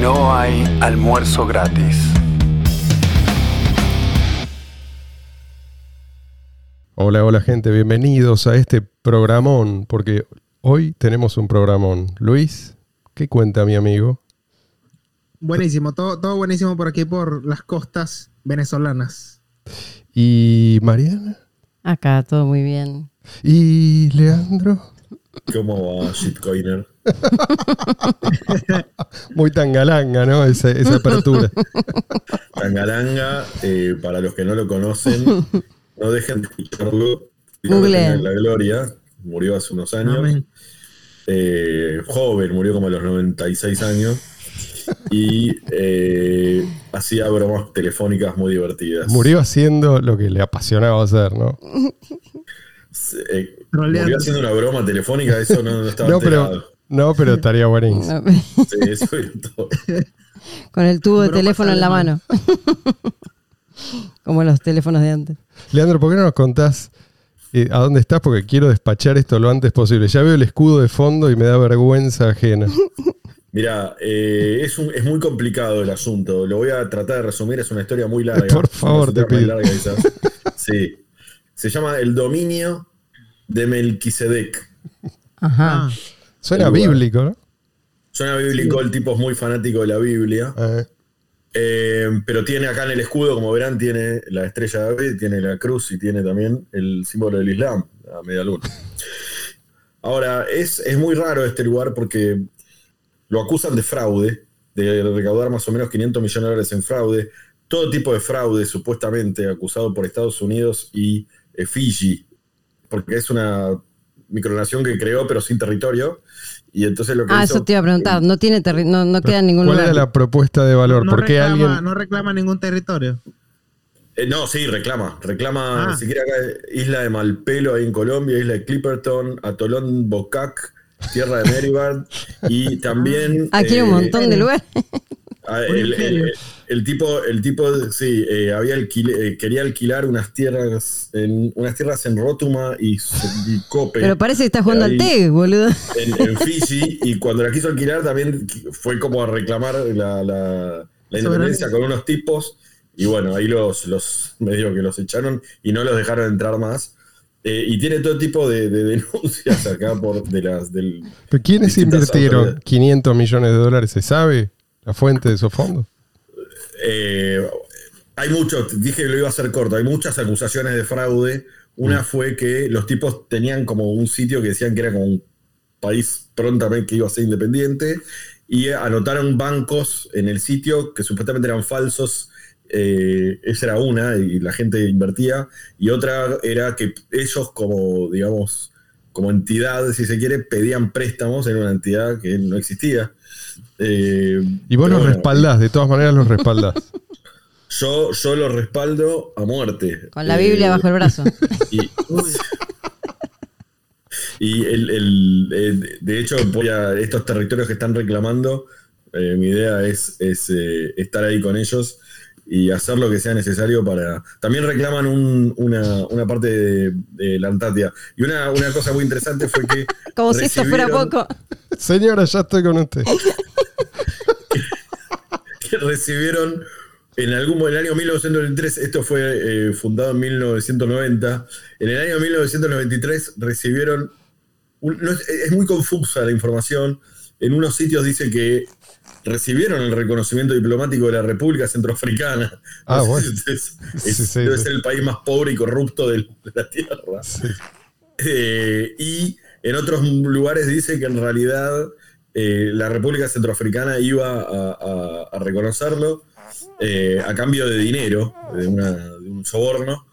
No hay almuerzo gratis. Hola, hola gente, bienvenidos a este programón, porque hoy tenemos un programón. Luis, ¿qué cuenta mi amigo? Buenísimo, todo, todo buenísimo por aquí, por las costas venezolanas. ¿Y Mariana? Acá, todo muy bien. ¿Y Leandro? ¿Cómo va, shitcoiner? Muy tangalanga, ¿no? Esa, esa apertura. Tangalanga, eh, para los que no lo conocen, no dejen de escucharlo. En la gloria, murió hace unos años. Eh, joven, murió como a los 96 años. Y eh, hacía bromas telefónicas muy divertidas. Murió haciendo lo que le apasionaba hacer, ¿no? Eh, murió haciendo una broma telefónica, eso no, no estaba No, pero. No, pero estaría buenísimo. No, Sí, eso era todo. Con el tubo de teléfono en la mano. Como los teléfonos de antes. Leandro, ¿por qué no nos contás eh, a dónde estás? Porque quiero despachar esto lo antes posible. Ya veo el escudo de fondo y me da vergüenza ajena. Mira, eh, es, un- es muy complicado el asunto. Lo voy a tratar de resumir. Es una historia muy larga. Por favor, Una te historia pido. muy larga, quizás. Sí. Se llama El dominio de Melquisedec. Ajá. Ah, Suena bíblico, ¿no? Suena bíblico, el tipo es muy fanático de la Biblia. Eh, Eh, pero tiene acá en el escudo, como verán, tiene la estrella de David, tiene la cruz y tiene también el símbolo del Islam, la media luna. Ahora, es, es muy raro este lugar porque lo acusan de fraude, de recaudar más o menos 500 millones de dólares en fraude. Todo tipo de fraude, supuestamente, acusado por Estados Unidos y eh, Fiji, porque es una micronación que creó, pero sin territorio. Y entonces lo que Ah, hizo- eso te iba a preguntar. No tiene terri- no, no queda en ningún ¿Cuál lugar. era la propuesta de valor? no, ¿Por qué reclama, alguien.? no reclama ningún territorio. Eh, no, sí, reclama. Reclama Ah. ni siquiera acá, Isla de Malpelo ahí en Colombia, Isla de Clipperton, Atolón Bocac, Tierra de Meribard y también. Aquí hay un eh, montón de lugares. ah, el- el tipo, el tipo, sí, eh, había alquil- eh, quería alquilar unas tierras en unas tierras en Rótuma y, y Cope. Pero parece que estás jugando Ahí. al TEG, boludo. en, en Fiji y cuando la quiso alquilar también fue como a reclamar la, la- la independencia con unos tipos y bueno, ahí los, los medio que los echaron y no los dejaron entrar más. Eh, y tiene todo tipo de, de denuncias acá por de las del ¿Pero ¿Quiénes invirtieron autoridades. 500 millones de dólares? ¿Se sabe la fuente de esos fondos? Eh, hay muchos, dije que lo iba a hacer corto, hay muchas acusaciones de fraude. Una fue que los tipos tenían como un sitio que decían que era como un país prontamente que iba a ser independiente y anotaron bancos en el sitio que supuestamente eran falsos. Eh, esa era una y la gente invertía. Y otra era que ellos como, digamos, como entidad, si se quiere, pedían préstamos en una entidad que no existía. Eh, Y vos los bueno, respaldás, de todas maneras los respaldás. yo, yo lo respaldo a muerte. Con la Eh, Biblia bajo el brazo. Y, y el, el- eh, de hecho, voy a estos territorios que están reclamando, eh, mi idea es, es, eh, estar ahí con ellos y hacer lo que sea necesario para... También reclaman un- una, una parte de, de la Antártida. Y una, una cosa muy interesante fue que... Como si esto fuera recibieron- poco. Señora, ya estoy con usted. que recibieron en algún en el año 1993, esto fue eh, fundado en 1990, en el año 1993 recibieron, un- no es, es muy confusa la información, en unos sitios dice que recibieron el reconocimiento diplomático de la República Centroafricana. Ah, No sé bueno. si es- Sí, es- sí, debe sí. ser el país más pobre y corrupto de la Tierra. Eh, y en otros lugares dice que en realidad eh, la República Centroafricana iba a, a- a reconocerlo eh, a cambio de dinero, de, una- de un soborno,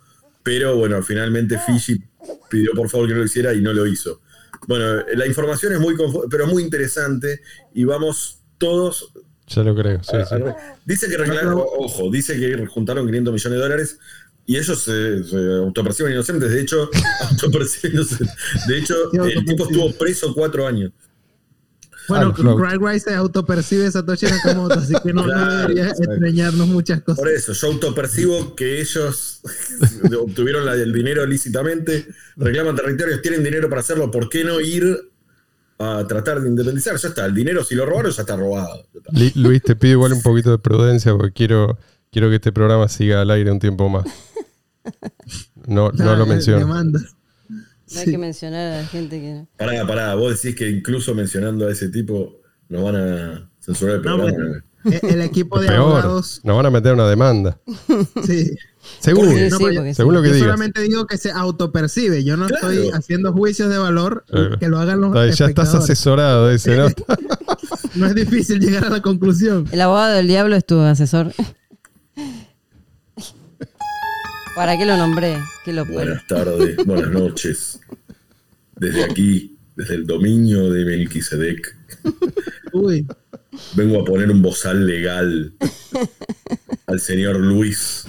pero bueno, finalmente Fiji pidió por favor que no lo hiciera y no lo hizo. Bueno, la información es muy pero muy interesante y vamos todos Ya lo creo, sí, a- sí. a- Dice que reclamaron, ojo, dice que juntaron 500 millones de dólares y ellos se, se autoperciben inocentes. De hecho, autoperciben inocentes. De hecho, el tipo estuvo preso cuatro años. Bueno, Rice se autopercibe Satoshi Nakamoto, así que no, no Claro, debería extrañarnos muchas cosas. Por eso, yo autopercibo que ellos obtuvieron la- el dinero lícitamente, reclaman territorios, tienen dinero para hacerlo. ¿Por qué no ir a tratar de independizar? Ya está, el dinero, si lo robaron, ya está robado. Luis, te pido igual un poquito de prudencia porque quiero, quiero que este programa siga al aire un tiempo más. No, no Ah, lo menciono. No hay Sí. que mencionar a la gente que. Pará, pará, vos decís que incluso mencionando a ese tipo nos van a censurar el No, programa. bueno. El equipo de Peor, abogados. nos van a meter una demanda. Sí. Seguro, Sí, No, sí, según lo que Yo digas. solamente digo que se autopercibe. Yo no Claro. estoy haciendo juicios de valor Claro. que lo hagan los Ya estás asesorado, dice, ¿no? No es difícil llegar a la conclusión. El abogado del diablo es tu asesor. ¿Para qué lo nombré? ¿Qué lo Buenas tardes, buenas noches. Desde aquí, desde el dominio de Melquisedec, Uy, vengo a poner un bozal legal al señor Luis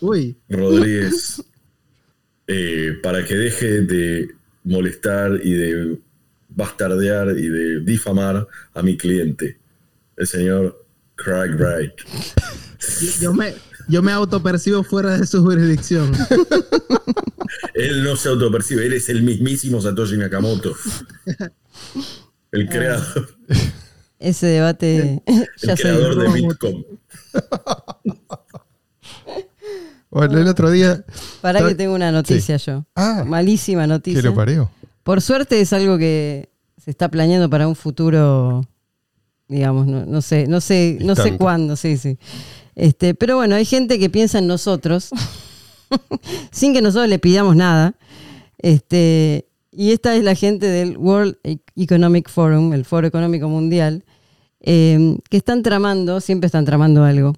uy. Rodríguez eh, para que deje de molestar y de bastardear y de difamar a mi cliente, el señor Craig Wright. Yo me, yo me autopercibo fuera de su jurisdicción. Él no se autopercibe, él es el mismísimo Satoshi Nakamoto. El creador, Ese debate ya el se creador de. Bitcoin. Bueno, el otro día. Para que tengo una noticia yo. Ah. Malísima ¿Qué noticia. lo parió? Por suerte es algo que se está planeando para un futuro, digamos, no, no sé, no sé, no sé cuándo, sí, sí. Este, pero bueno, hay gente que piensa en nosotros, sin que nosotros le pidamos nada. Este, y esta es la gente del World Economic Forum, el Foro Económico Mundial, eh, que están tramando, siempre están tramando algo.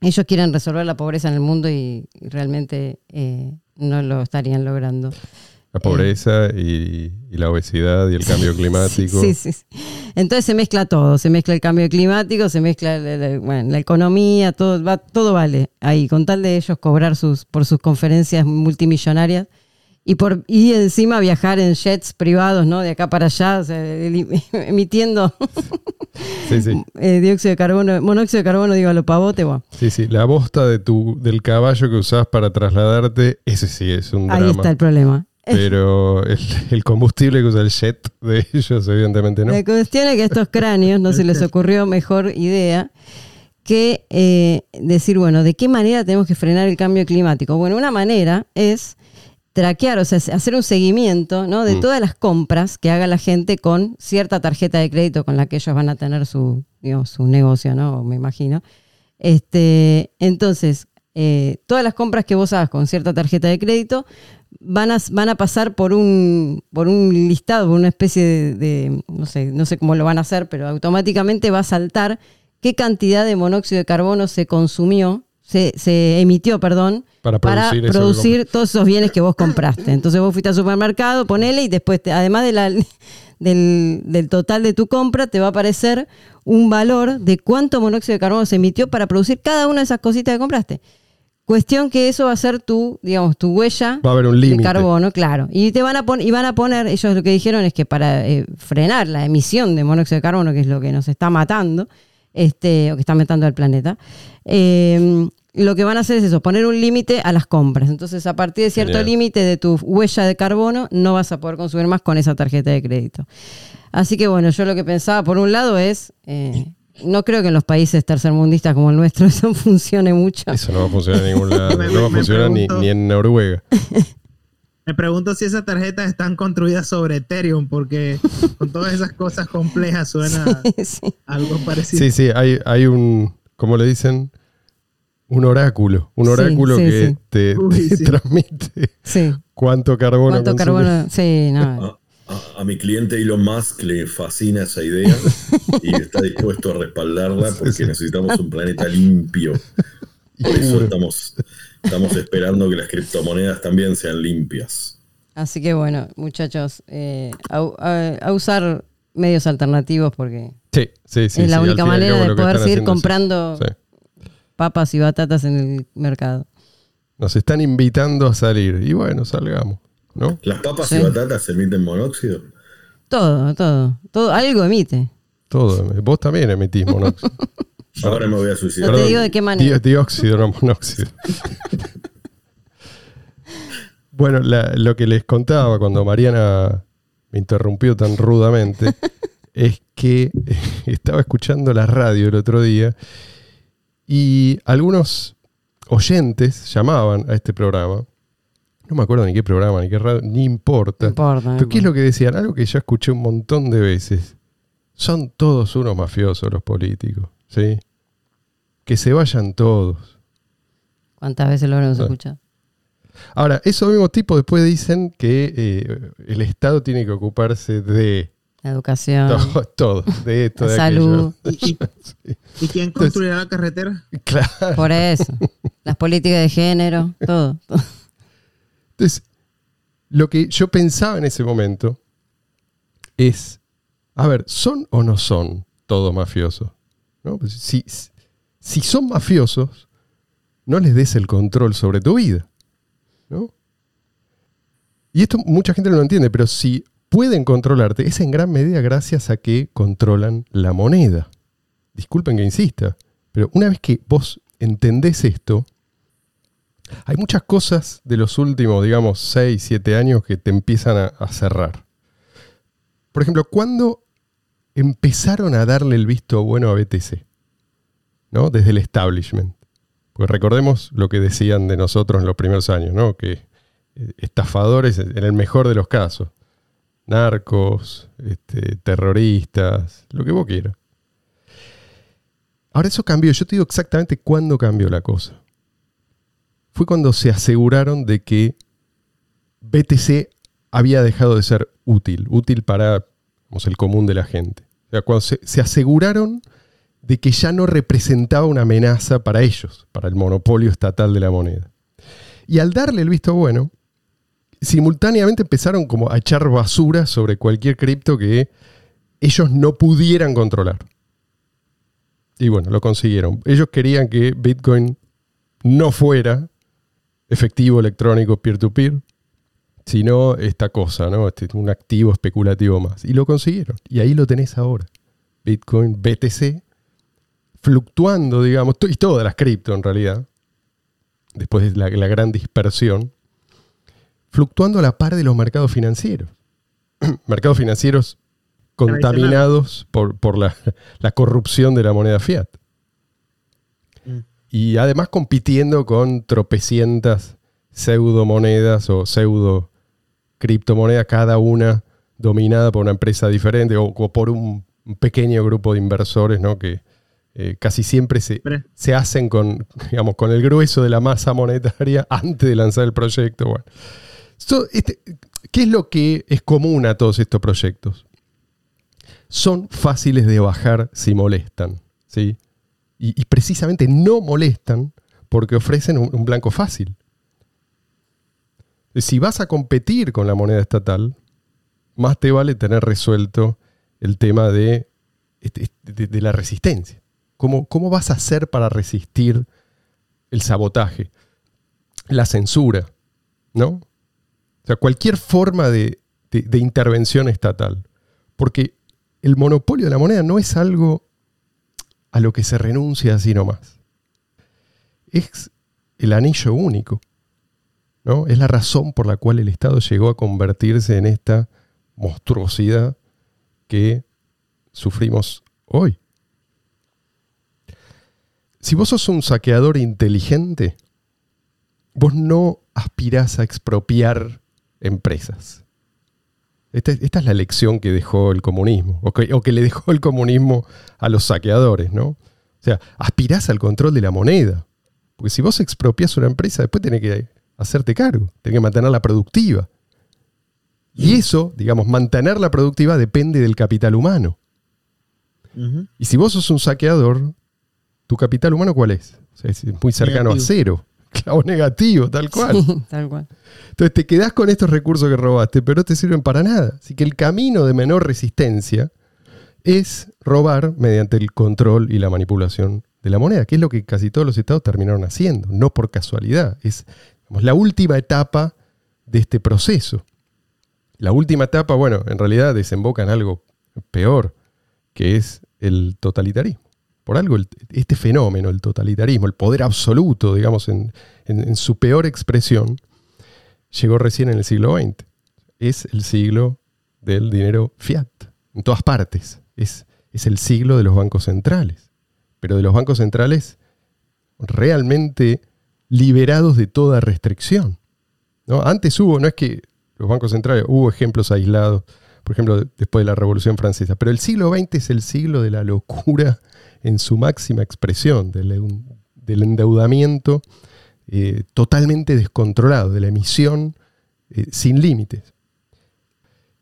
Ellos quieren resolver la pobreza en el mundo y, y realmente eh, no lo estarían logrando. La pobreza y, y la obesidad y el cambio climático. Sí, sí, sí. Entonces se mezcla todo, se mezcla el cambio climático, se mezcla la, la- bueno, la economía, todo, va, todo vale ahí, con tal de ellos cobrar sus, por sus conferencias multimillonarias y por y encima viajar en jets privados, ¿no? De acá para allá, o sea, emitiendo Sí, sí. eh, dióxido de carbono, monóxido de carbono, digo, a lo pavote, bueno. Sí, sí. La bosta de tu, del caballo que usás para trasladarte, ese sí es un Ahí drama. está el problema. Pero el, el combustible que usa el jet de ellos, evidentemente no. La cuestión es que a estos cráneos no se les ocurrió mejor idea que eh, decir, bueno, ¿de qué manera tenemos que frenar el cambio climático? Bueno, una manera es traquear, o sea, hacer un seguimiento ¿no? de Mm. todas las compras que haga la gente con cierta tarjeta de crédito con la que ellos van a tener su, digamos, su negocio, ¿no? Me imagino. Este, entonces, eh, todas las compras que vos hagas con cierta tarjeta de crédito van a, van a pasar por un, por un listado, por una especie de, de- no sé, no sé cómo lo van a hacer, pero automáticamente va a saltar qué cantidad de monóxido de carbono se consumió, se, se emitió, perdón, Para producir todos esos bienes que vos compraste. Entonces vos fuiste al supermercado, ponele y después, te- además de la, del, del total de tu compra, te va a aparecer un valor de cuánto monóxido de carbono se emitió para producir cada una de esas cositas que compraste. Cuestión que eso va a ser tu, digamos, tu huella Va a haber un de carbono, claro. Y te van a poner, y van a poner, ellos lo que dijeron es que para eh, frenar la emisión de monóxido de carbono, que es lo que nos está matando, este, o que está matando al planeta, eh, lo que van a hacer es eso, poner un límite a las compras. Entonces, a partir de cierto límite de tu huella de carbono, no vas a poder consumir más con esa tarjeta de crédito. Así que bueno, yo lo que pensaba, por un lado, es. eh, no creo que en los países tercermundistas como el nuestro eso funcione mucho. Eso no va a funcionar en ningún lado. No va a funcionar ni, en Noruega. Me pregunto si esas tarjetas están construidas sobre Ethereum, porque con todas esas cosas complejas suena Sí. algo parecido. Sí, sí, hay, hay un, ¿cómo le dicen? Un oráculo. Un Sí, oráculo sí, que sí. te, Uy, te sí. transmite Sí. cuánto carbono ¿Cuánto consume. carbono? Sí, no. A, mi cliente Elon Musk le fascina esa idea y está dispuesto a respaldarla porque necesitamos un planeta limpio. Por eso estamos, estamos esperando que las criptomonedas también sean limpias. Así que bueno, muchachos, eh, a, a- a usar medios alternativos porque Sí, sí, sí. es la única manera de poder seguir comprando Sí. papas y batatas en el mercado. Nos están invitando a salir. Y bueno, salgamos. ¿No? ¿Las papas Sí. y batatas emiten monóxido? Todo, todo, todo, algo emite. Todo. Vos también emitís monóxido. Ahora me voy a No suicidar. te digo de qué manera. Di- dióxido, no monóxido. bueno, la- lo que les contaba cuando Mariana me interrumpió tan rudamente es que estaba escuchando la radio el otro día y algunos oyentes llamaban a este programa. No me acuerdo ni qué programa, ni qué radio, ni importa. No importa. no Pero ¿qué es lo que decían? Algo que ya escuché un montón de veces. Son todos unos mafiosos los políticos, ¿sí? Que se vayan todos. ¿Cuántas veces lo habremos Ah. escuchado? Ahora, esos mismos tipos después dicen que eh, el Estado tiene que ocuparse de La educación, todo, todo, de esto, de salud. ¿Y, y- y quién construirá la carretera? Claro. Por eso. Las políticas de género, todo. todo. Entonces, lo que yo pensaba en ese momento es, a ver, ¿son o no son todos mafiosos? ¿No? Pues si, si son mafiosos, no les des el control sobre tu vida. ¿no? Y esto mucha gente no lo entiende, pero si pueden controlarte, es en gran medida gracias a que controlan la moneda. Disculpen que insista, pero una vez que vos entendés esto, hay muchas cosas de los últimos, digamos, 6, 7 años que te empiezan a, cerrar. Por ejemplo, ¿cuándo empezaron a darle el visto bueno a BTC? ¿No? Desde el establishment. Porque recordemos lo que decían de nosotros en los primeros años, ¿no? Que eh, estafadores en el mejor de los casos. Narcos, este, terroristas, lo que vos quieras. Ahora eso cambió. Yo te digo exactamente cuándo cambió la cosa fue cuando se aseguraron de que BTC había dejado de ser útil, útil para el común de la gente. O sea, cuando se, se aseguraron de que ya no representaba una amenaza para ellos, para el monopolio estatal de la moneda. Y al darle el visto bueno, simultáneamente empezaron como a echar basura sobre cualquier cripto que ellos no pudieran controlar. Y bueno, lo consiguieron. Ellos querían que Bitcoin no fuera efectivo electrónico peer-to-peer, sino esta cosa, ¿no? Este, un activo especulativo más. Y lo consiguieron. Y ahí lo tenés ahora. Bitcoin, BTC, fluctuando, digamos, y todas las cripto en realidad, después de la, la gran dispersión, fluctuando a la par de los mercados financieros. mercados financieros contaminados por, por la, la corrupción de la moneda fiat. Y además compitiendo con tropecientas pseudomonedas o pseudo criptomonedas, cada una dominada por una empresa diferente o, o por un, pequeño grupo de inversores, ¿no? Que eh, casi siempre se, hacen con, digamos, con el grueso de la masa monetaria antes de lanzar el proyecto. Bueno. So, este, ¿Qué es lo que es común a todos estos proyectos? Son fáciles de bajar si molestan. ¿sí? Y, precisamente no molestan porque ofrecen un, blanco fácil. Si vas a competir con la moneda estatal, más te vale tener resuelto el tema de, este, de- de la resistencia. ¿Cómo, ¿Cómo vas a hacer para resistir el sabotaje, la censura? ¿No? O sea, cualquier forma de- de intervención estatal. Porque el monopolio de la moneda no es algo a lo que se renuncia así nomás. Es el anillo único. ¿no? Es la razón por la cual el Estado llegó a convertirse en esta monstruosidad que sufrimos hoy. Si vos sos un saqueador inteligente, vos no aspirás a expropiar empresas. Esta, esta es la lección que dejó el comunismo, o que, o que le dejó el comunismo a los saqueadores, ¿no? O sea, aspirás al control de la moneda. Porque si vos expropias una empresa, después tenés que hacerte cargo, tenés que mantenerla productiva. Y eso, digamos, mantenerla productiva depende del capital humano. Y si vos sos un saqueador, ¿tu capital humano cuál es? O sea, es muy cercano a cero. Claro, negativo, tal cual. Sí, tal cual. Entonces te quedás con estos recursos que robaste, pero no te sirven para nada. Así que el camino de menor resistencia es robar mediante el control y la manipulación de la moneda, que es lo que casi todos los estados terminaron haciendo, no por casualidad. Es digamos, la última etapa de este proceso. La última etapa, bueno, en realidad desemboca en algo peor, que es el totalitarismo. Por algo, este fenómeno, el totalitarismo, el poder absoluto, digamos, en, en- en su peor expresión, llegó recién en el siglo XX. Es el siglo del dinero fiat, en todas partes. Es, es el siglo de los bancos centrales. Pero de los bancos centrales realmente liberados de toda restricción. ¿no? Antes hubo, no es que los bancos centrales, hubo ejemplos aislados, por ejemplo, después de la Revolución Francesa, pero el siglo XX es el siglo de la locura en su máxima expresión, del, endeudamiento eh, totalmente descontrolado, de la emisión eh, sin límites.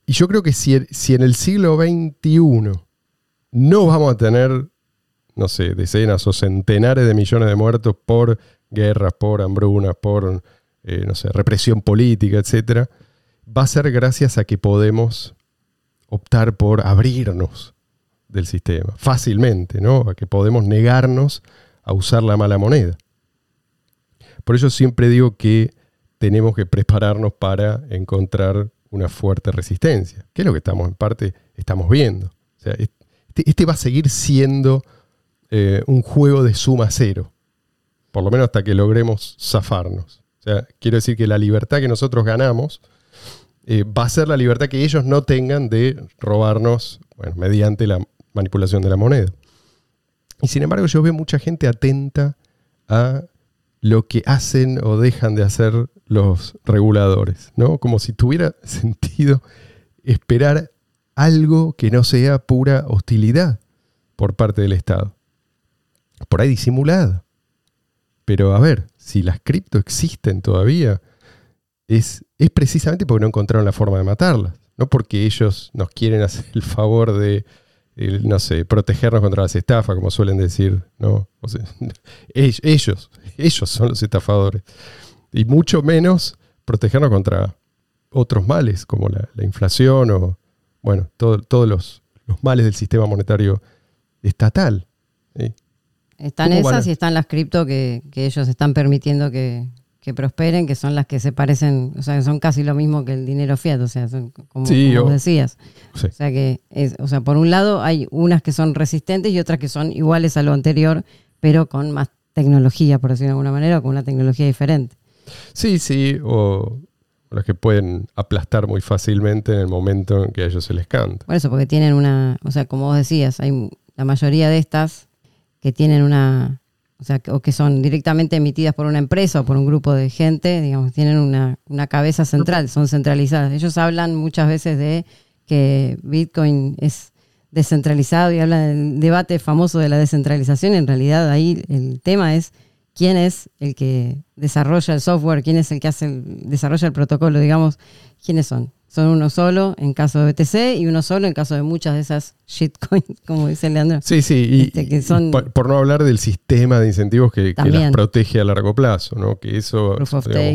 Y yo creo que si, si en el siglo XXI no vamos a tener, no sé, decenas o centenares de millones de muertos por guerras, por hambrunas, por, eh, no sé, represión política, etc., va a ser gracias a que podemos optar por abrirnos del sistema fácilmente, ¿no? A que podemos negarnos a usar la mala moneda. Por eso siempre digo que tenemos que prepararnos para encontrar una fuerte resistencia, que es lo que estamos en parte estamos viendo. O sea, este, este va a seguir siendo eh, un juego de suma cero, por lo menos hasta que logremos zafarnos. O sea, quiero decir que la libertad que nosotros ganamos eh, va a ser la libertad que ellos no tengan de robarnos mediante la manipulación de la moneda. Y sin embargo yo veo mucha gente atenta a lo que hacen o dejan de hacer los reguladores, ¿no? Como si tuviera sentido esperar algo que no sea pura hostilidad por parte del Estado. Por ahí disimulada. Pero a ver, si las cripto existen todavía, es, es precisamente porque no encontraron la forma de matarlas. No porque ellos nos quieren hacer el favor de no sé, protegernos contra las estafas, como suelen decir, ¿no? ellos, ellos son los estafadores. Y mucho menos protegernos contra otros males, como la, inflación o, bueno, todos los, males del sistema monetario estatal. Están esas y están las cripto que ellos están permitiendo que, que prosperen, que son las que se parecen, o sea, que son casi lo mismo que el dinero fiat, o sea, son como, vos decías. O sea que, es, o sea, por un lado hay unas que son resistentes y otras que son iguales a lo anterior, pero con más tecnología, por decirlo de alguna manera, o con una tecnología diferente. Sí, sí, o las que pueden aplastar muy fácilmente en el momento en que a ellos se les canta. Por eso, porque tienen una, o sea, como vos decías, hay la mayoría de estas que tienen una o sea, o que son directamente emitidas por una empresa o por un grupo de gente, digamos, tienen una, cabeza central, son centralizadas. Ellos hablan muchas veces de que Bitcoin es descentralizado y hablan del debate famoso de la descentralización. En realidad ahí el tema es quién es el que desarrolla el software, quién es el que hace el, desarrolla el protocolo, digamos, quiénes son. Son uno solo en caso de BTC y uno solo en caso de muchas de esas shitcoins, como dice Leandro. Sí, sí, y, este, por, no hablar del sistema de incentivos que, las protege a largo plazo, ¿no? Que eso,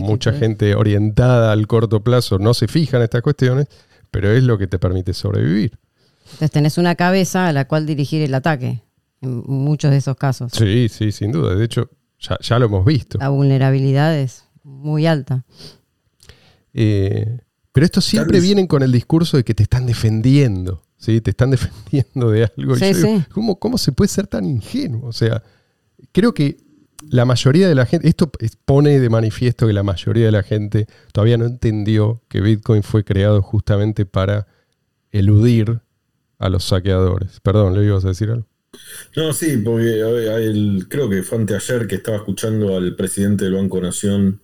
mucha gente orientada al corto plazo no se fija en estas cuestiones, pero es lo que te permite sobrevivir. Entonces tenés una cabeza a la cual dirigir el ataque, en muchos de esos casos. Sí, sí, sin duda. De hecho, ya, ya lo hemos visto. La vulnerabilidad es muy alta. Eh, pero estos siempre vienen con el discurso de que te están defendiendo, ¿sí? Te están defendiendo de algo. ¿cómo, se puede ser tan ingenuo? O sea, creo que la mayoría de la gente, esto pone de manifiesto que la mayoría de la gente todavía no entendió que Bitcoin fue creado justamente para eludir a los saqueadores. Perdón, ¿le ibas a decir algo? No, sí, porque creo que fue anteayer que estaba escuchando al presidente del Banco Nación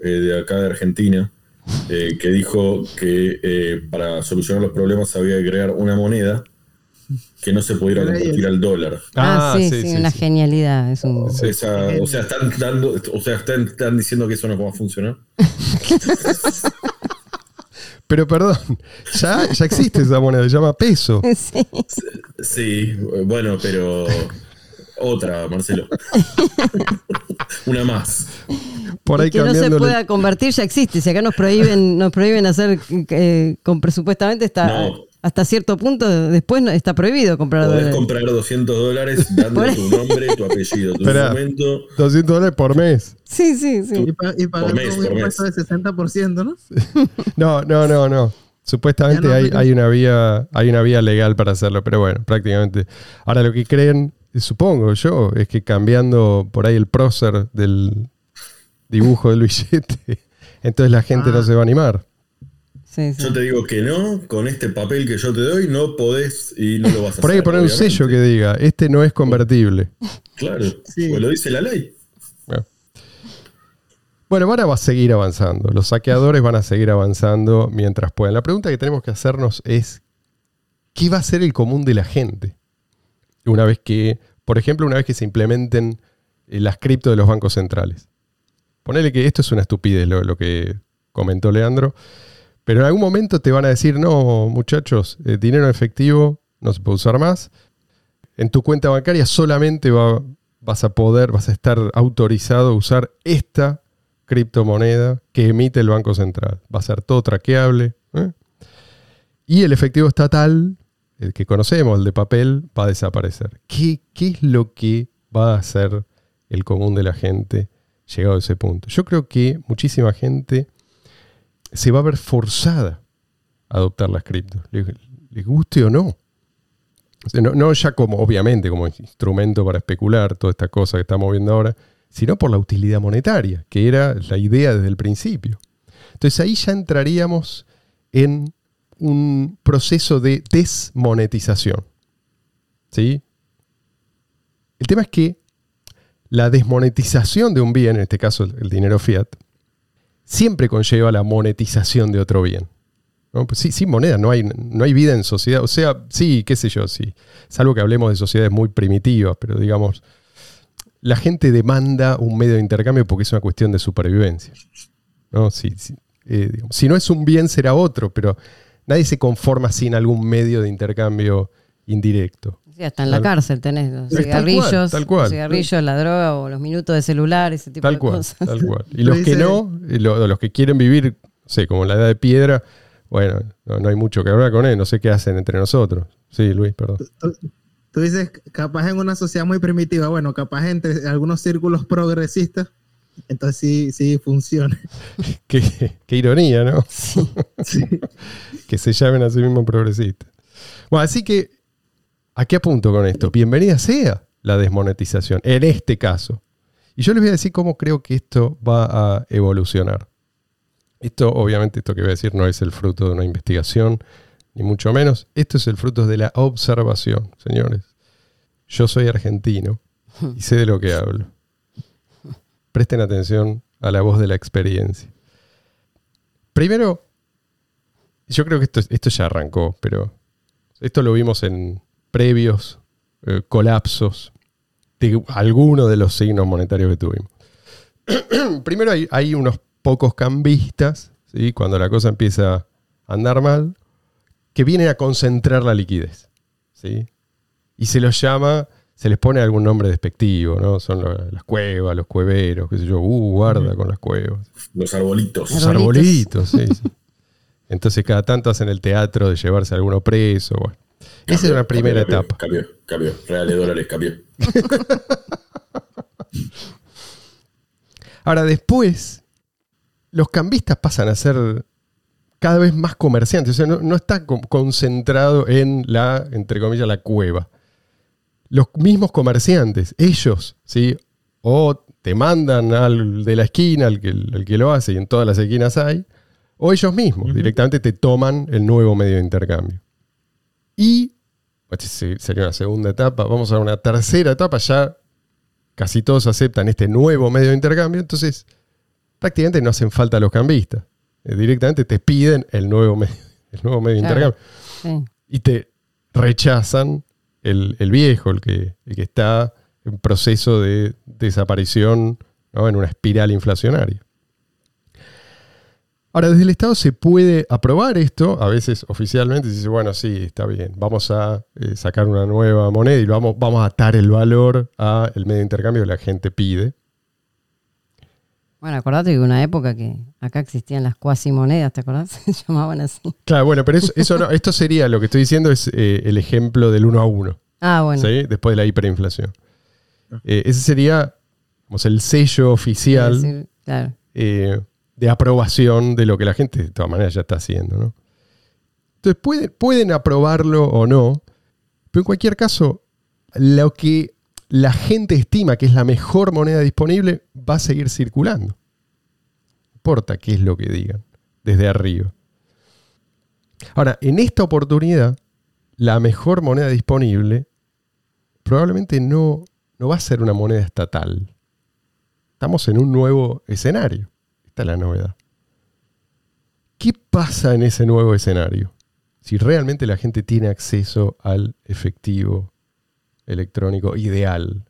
eh, de acá de Argentina, eh, que dijo que eh, para solucionar los problemas había que crear una moneda que no se pudiera convertir al dólar. Ah, ah sí, sí, una genialidad. o sea, están dando, o sea, están, diciendo que eso no va a funcionar. Pero perdón, ya, ya existe esa moneda, se llama peso. Sí. sí, bueno, pero otra, Marcelo. Una más. Por que no se pueda convertir ya existe. Si acá nos prohíben, nos prohíben hacer eh, con presupuestamente está hasta cierto punto después está prohibido comprar Podés dólares. comprar 200 dólares dando tu nombre, tu apellido, tu documento. 200 dólares por mes. Sí, sí, sí. y, pagar un impuesto de 60%, ¿no? no, no, no, no. Supuestamente hay, hay, una vía, hay una vía legal para hacerlo, pero bueno, prácticamente. Ahora lo que creen, supongo yo, es que cambiando por ahí el prócer del, dibujo del billete, entonces la gente no ah. se va a animar. Sí, sí. Yo te digo que no, con este papel que yo te doy no podés y no lo vas a Por ahí hay que hacer. poner un sello que diga, este no es convertible. Claro, Sí. pues lo dice la ley. Bueno, ahora va a seguir avanzando. Los saqueadores van a seguir avanzando mientras puedan. La pregunta que tenemos que hacernos es, ¿qué va a ser el común de la gente? Una vez que, por ejemplo, una vez que se implementen eh, las cripto de los bancos centrales. Ponele que esto es una estupidez lo, que comentó Leandro, pero en algún momento te van a decir, no, muchachos, eh, dinero en efectivo no se puede usar más. En tu cuenta bancaria solamente va- vas a poder, vas a estar autorizado a usar esta criptomoneda que emite el Banco Central. Va a ser todo traqueable. ¿eh? Y el efectivo estatal, el que conocemos, el de papel, va a desaparecer. ¿Qué, es lo que va a hacer el común de la gente llegado a ese punto? Yo creo que muchísima gente se va a ver forzada a adoptar las criptos, le, le guste o no. No, no ya como, obviamente, como instrumento para especular, toda esta cosa que estamos viendo ahora, sino por la utilidad monetaria, que era la idea desde el principio. Entonces ahí ya entraríamos en un proceso de desmonetización. ¿Sí? El tema es que la desmonetización de un bien, en este caso el, dinero fiat, siempre conlleva la monetización de otro bien. Pues sí, sin moneda no hay, no hay vida en sociedad. O sea, sí, qué sé yo, sí. Salvo que hablemos de sociedades muy primitivas, pero digamos, la gente demanda un medio de intercambio porque es una cuestión de supervivencia. ¿no? Si, si, eh, si no es un bien, será otro, pero nadie se conforma sin algún medio de intercambio indirecto. Sí, hasta en la Tal- cárcel tenés los Tal cual, cigarrillos, tal cual. los cigarrillos, la droga o los minutos de celular, ese tipo Tal de cual, cosas. tal cual. Y los que no, eh, lo- los que quieren vivir, no sé, como en la edad de piedra, bueno, no, no hay mucho que hablar con él, no sé qué hacen entre nosotros. Sí, Luis, perdón. Tú, tú dices, capaz en una sociedad muy primitiva, bueno, capaz entre algunos círculos progresistas, entonces sí, sí funciona. Qué, qué ironía, ¿no? Sí. que se llamen a sí mismos progresistas. Bueno, así que, ¿a qué apunto con esto? Bienvenida sea la desmonetización, en este caso. Y yo les voy a decir cómo creo que esto va a evolucionar. Esto, obviamente, esto que voy a decir no es el fruto de una investigación, ni mucho menos. Esto es el fruto de la observación, señores. Yo soy argentino y sé de lo que hablo. Presten atención a la voz de la experiencia. Primero, yo creo que esto, esto ya arrancó, pero esto lo vimos en previos eh, colapsos de alguno de los signos monetarios que tuvimos. Primero hay, hay unos pocos cambistas, ¿sí? cuando la cosa empieza a andar mal, que vienen a concentrar la liquidez. ¿sí? Y se los llama, se les pone algún nombre despectivo, ¿no? Son lo- las cuevas, los cueveros, qué sé yo, uh, guarda con las cuevas. Los arbolitos. Los Arbolitos. sí, sí. Entonces cada tanto hacen el teatro de llevarse a alguno preso. bueno. Esa es una primera Cambió, etapa. Cambió, cambió. Reales dólares, cambió. Ahora después, los cambistas pasan a ser cada vez más comerciantes. O sea, no, no está con- concentrado en la, entre comillas, la cueva. Los mismos comerciantes, ellos, ¿sí? O te mandan al de la esquina, al que, al que lo hace, y en todas las esquinas hay, o ellos mismos directamente te toman el nuevo medio de intercambio. Y, se- sería una segunda etapa, vamos a una tercera etapa, ya casi todos aceptan este nuevo medio de intercambio, entonces prácticamente no hacen falta los cambistas. Eh, directamente te piden el nuevo medio, el nuevo medio de intercambio Sí. y te rechazan el, viejo, el que, el que está en proceso de desaparición ¿no? en una espiral inflacionaria. Ahora, desde el Estado se puede aprobar esto, a veces oficialmente se dice, bueno, sí, está bien, vamos a eh, sacar una nueva moneda y vamos, vamos a atar el valor al medio de intercambio que la gente pide. Bueno, acordate que hubo una época que acá existían las cuasimonedas, ¿te acordás? Se llamaban así. Claro, bueno, pero eso, eso no, esto sería, lo que estoy diciendo es eh, el ejemplo del uno a uno. Ah, bueno. ¿sí? después de la hiperinflación. Eh, ese sería digamos, el sello oficial decir, claro. eh, de aprobación de lo que la gente de todas maneras ya está haciendo. ¿no? Entonces pueden, pueden aprobarlo o no, pero en cualquier caso, lo que la gente estima que es la mejor moneda disponible va a seguir circulando. No importa qué es lo que digan desde arriba. Ahora, en esta oportunidad, la mejor moneda disponible probablemente no, no va a ser una moneda estatal. Estamos en un nuevo escenario. Esta es la novedad. ¿Qué pasa en ese nuevo escenario? Si realmente la gente tiene acceso al efectivo electrónico ideal.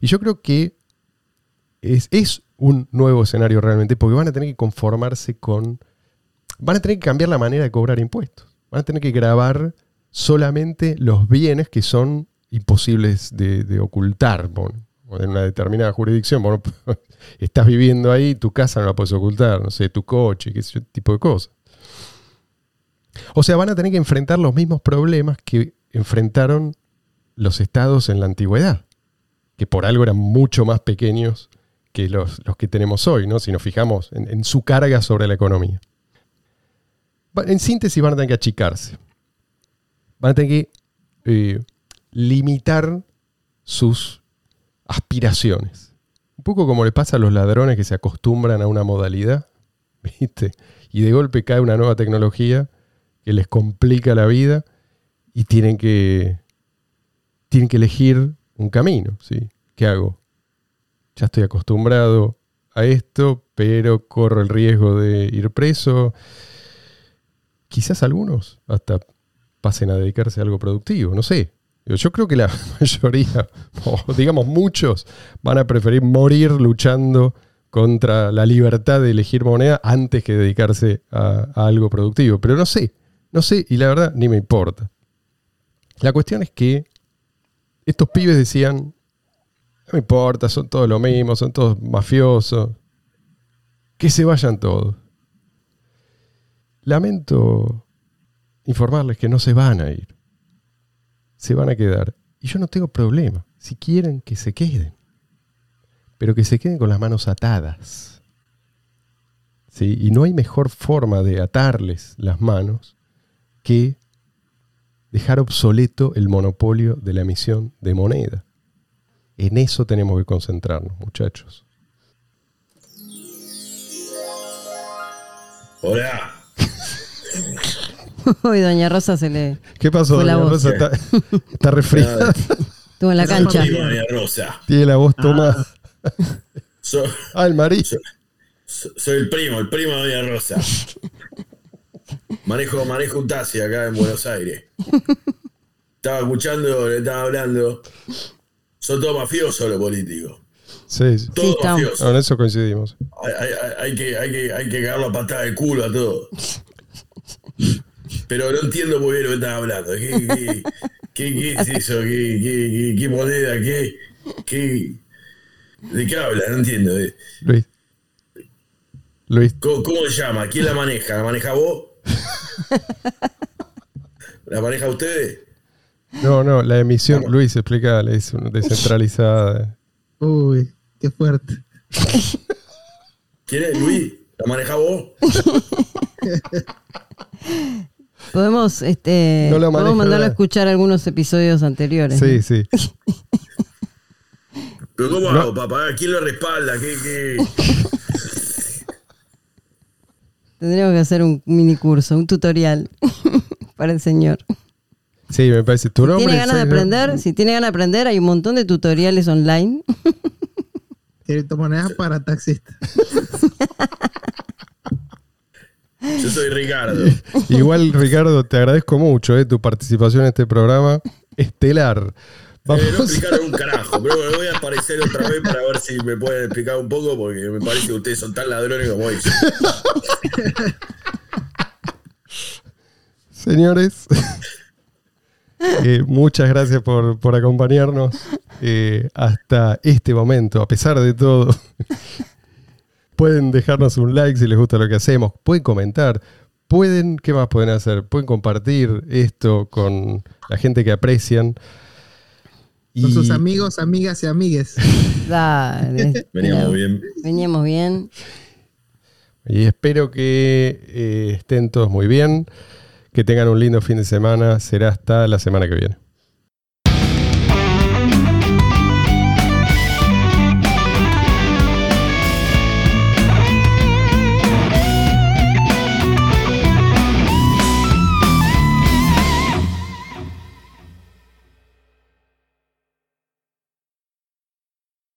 Y yo creo que es, es un nuevo escenario realmente porque van a tener que conformarse con... Van a tener que cambiar la manera de cobrar impuestos. Van a tener que grabar solamente los bienes que son imposibles de, ocultar. Bueno, en una determinada jurisdicción, bueno, estás viviendo ahí, tu casa no la puedes ocultar, no sé, tu coche, qué yo, tipo de cosas. O sea, van a tener que enfrentar los mismos problemas que enfrentaron los estados en la antigüedad, que por algo eran mucho más pequeños que los, los que tenemos hoy, ¿no? si nos fijamos en, su carga sobre la economía. En síntesis, van a tener que achicarse. Van a tener que eh, limitar sus aspiraciones. Un poco como le pasa a los ladrones que se acostumbran a una modalidad, ¿viste? Y de golpe cae una nueva tecnología que les complica la vida y tienen que, tienen que elegir un camino, ¿sí? ¿Qué hago? Ya estoy acostumbrado a esto, pero corro el riesgo de ir preso. Quizás algunos hasta pasen a dedicarse a algo productivo, no sé. Yo creo que la mayoría, o digamos muchos, van a preferir morir luchando contra la libertad de elegir moneda antes que dedicarse a, a algo productivo. Pero no sé, no sé, y la verdad ni me importa. La cuestión es que estos pibes decían, no me importa, son todos lo mismo, son todos mafiosos, que se vayan todos. Lamento informarles que no se van a ir, se van a quedar. Y yo no tengo problema, si quieren que se queden, pero que se queden con las manos atadas. ¿Sí? Y no hay mejor forma de atarles las manos que dejar obsoleto el monopolio de la emisión de moneda. En eso tenemos que concentrarnos, muchachos. Hola. Hoy Doña Rosa se le ¿Qué pasó, Fue la doña voz. Rosa? Está, está resfriada, tuvo en la cancha. Doña Rosa. tiene la voz tomada. So- Ah, el marido. so- soy el primo, el primo de Doña Rosa. Manejo, manejo un taxi acá en Buenos Aires. Estaba escuchando, le estaba hablando. Son todos mafiosos los políticos. Sí, sí. Todos mafiosos. No, en eso coincidimos. Hay, hay- hay- hay que, hay, que, hay que cagarlo a patada de culo a todos. Pero no entiendo muy bien lo que están hablando. ¿Qué, qué, qué- qué es eso? ¿Qué, qué, qué- qué moneda? ¿Qué, qué, ¿De qué habla? No entiendo. ¿De- Luis. Luis, ¿Cómo, cómo se llama? ¿Quién la maneja? ¿La maneja vos? ¿La maneja ustedes? no, no, la emisión, Luis, explica, es una descentralizada. Uy, qué fuerte. ¿Quién es? ¿Luis? ¿La maneja vos? Podemos, este, No podemos mandarlo a escuchar algunos episodios anteriores. Sí, ¿no? sí. ¿Pero cómo No. hago, papá? ¿Quién lo respalda? ¿Qué, qué? Tendríamos que hacer un mini curso, un tutorial para el señor. Sí, me parece. Tu nombre. ¿Tiene ganas de aprender? Si tiene ganas de aprender, hay un montón de tutoriales online. Criptomonedas para taxistas. Yo soy Ricardo. Igual, Ricardo, te agradezco mucho eh, tu participación en este programa estelar. Eh, no explicaron un carajo, pero bueno, voy a aparecer otra vez para ver si me pueden explicar un poco, porque me parece que ustedes son tan ladrones como ellos. Señores, eh, muchas gracias por, por acompañarnos eh, hasta este momento, a pesar de todo. pueden dejarnos un like si les gusta lo que hacemos, pueden comentar, pueden, ¿qué más pueden hacer? Pueden compartir esto con la gente que aprecian. Con sus Y- amigos, amigas y amigues. Dale. Veníamos bien. Veníamos bien. Y espero que eh, estén todos muy bien, que tengan un lindo fin de semana. Será hasta la semana que viene.